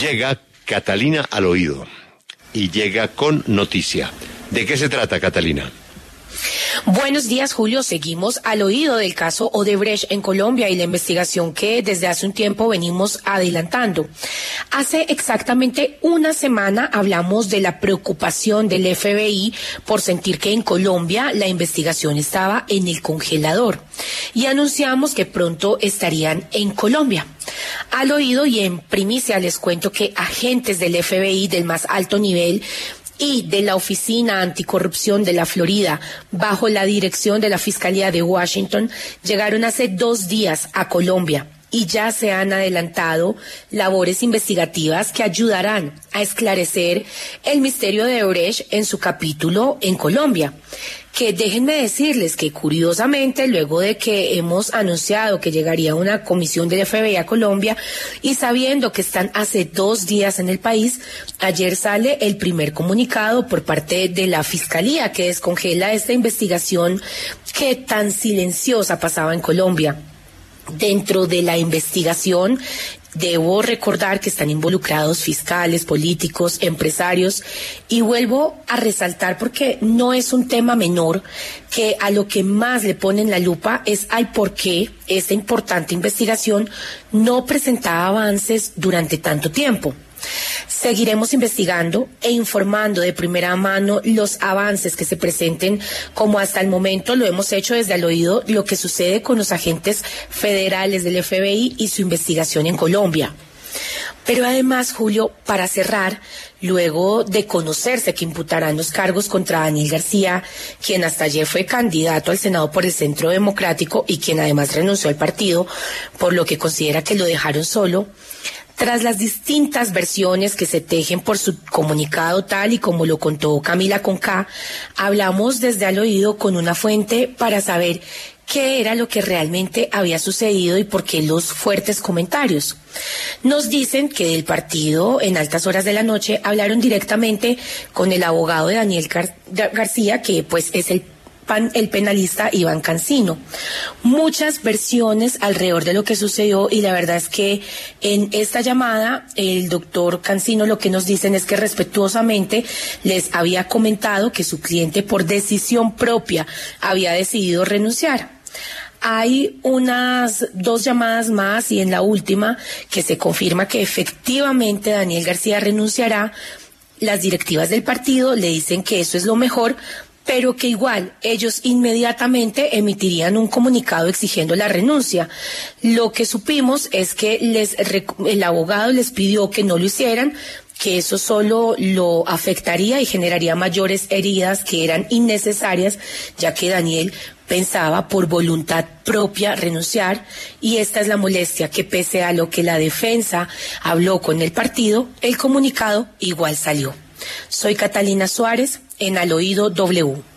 Llega Catalina al oído y llega con noticia. ¿De qué se trata, Catalina? Buenos días, Julio. Seguimos al oído del caso Odebrecht en Colombia y la investigación que desde hace un tiempo venimos adelantando. Hace exactamente una semana hablamos de la preocupación del FBI por sentir que en Colombia la investigación estaba en el congelador y anunciamos que pronto estarían en Colombia. Al oído y en primicia les cuento que agentes del FBI del más alto nivel y de la Oficina Anticorrupción de la Florida, bajo la dirección de la Fiscalía de Washington, llegaron hace dos días a Colombia y ya se han adelantado labores investigativas que ayudarán a esclarecer el misterio de Brecht en su capítulo en Colombia que déjenme decirles que curiosamente, luego de que hemos anunciado que llegaría una comisión del FBI a Colombia y sabiendo que están hace dos días en el país, ayer sale el primer comunicado por parte de la Fiscalía que descongela esta investigación que tan silenciosa pasaba en Colombia. Dentro de la investigación Debo recordar que están involucrados fiscales, políticos, empresarios y vuelvo a resaltar porque no es un tema menor que a lo que más le ponen la lupa es al por qué esta importante investigación no presentaba avances durante tanto tiempo. Seguiremos investigando e informando de primera mano los avances que se presenten, como hasta el momento lo hemos hecho desde el oído, lo que sucede con los agentes federales del FBI y su investigación en Colombia. Pero además, Julio, para cerrar, luego de conocerse que imputarán los cargos contra Daniel García, quien hasta ayer fue candidato al Senado por el Centro Democrático y quien además renunció al partido, por lo que considera que lo dejaron solo, tras las distintas versiones que se tejen por su comunicado tal y como lo contó Camila Conca, hablamos desde al oído con una fuente para saber qué era lo que realmente había sucedido y por qué los fuertes comentarios. Nos dicen que del partido en altas horas de la noche hablaron directamente con el abogado de Daniel García, que pues es el el penalista Iván Cancino. Muchas versiones alrededor de lo que sucedió y la verdad es que en esta llamada el doctor Cancino lo que nos dicen es que respetuosamente les había comentado que su cliente por decisión propia había decidido renunciar. Hay unas dos llamadas más y en la última que se confirma que efectivamente Daniel García renunciará. Las directivas del partido le dicen que eso es lo mejor pero que igual ellos inmediatamente emitirían un comunicado exigiendo la renuncia. Lo que supimos es que les, el abogado les pidió que no lo hicieran, que eso solo lo afectaría y generaría mayores heridas que eran innecesarias, ya que Daniel pensaba por voluntad propia renunciar y esta es la molestia que pese a lo que la defensa habló con el partido, el comunicado igual salió. Soy Catalina Suárez en Al Oído W.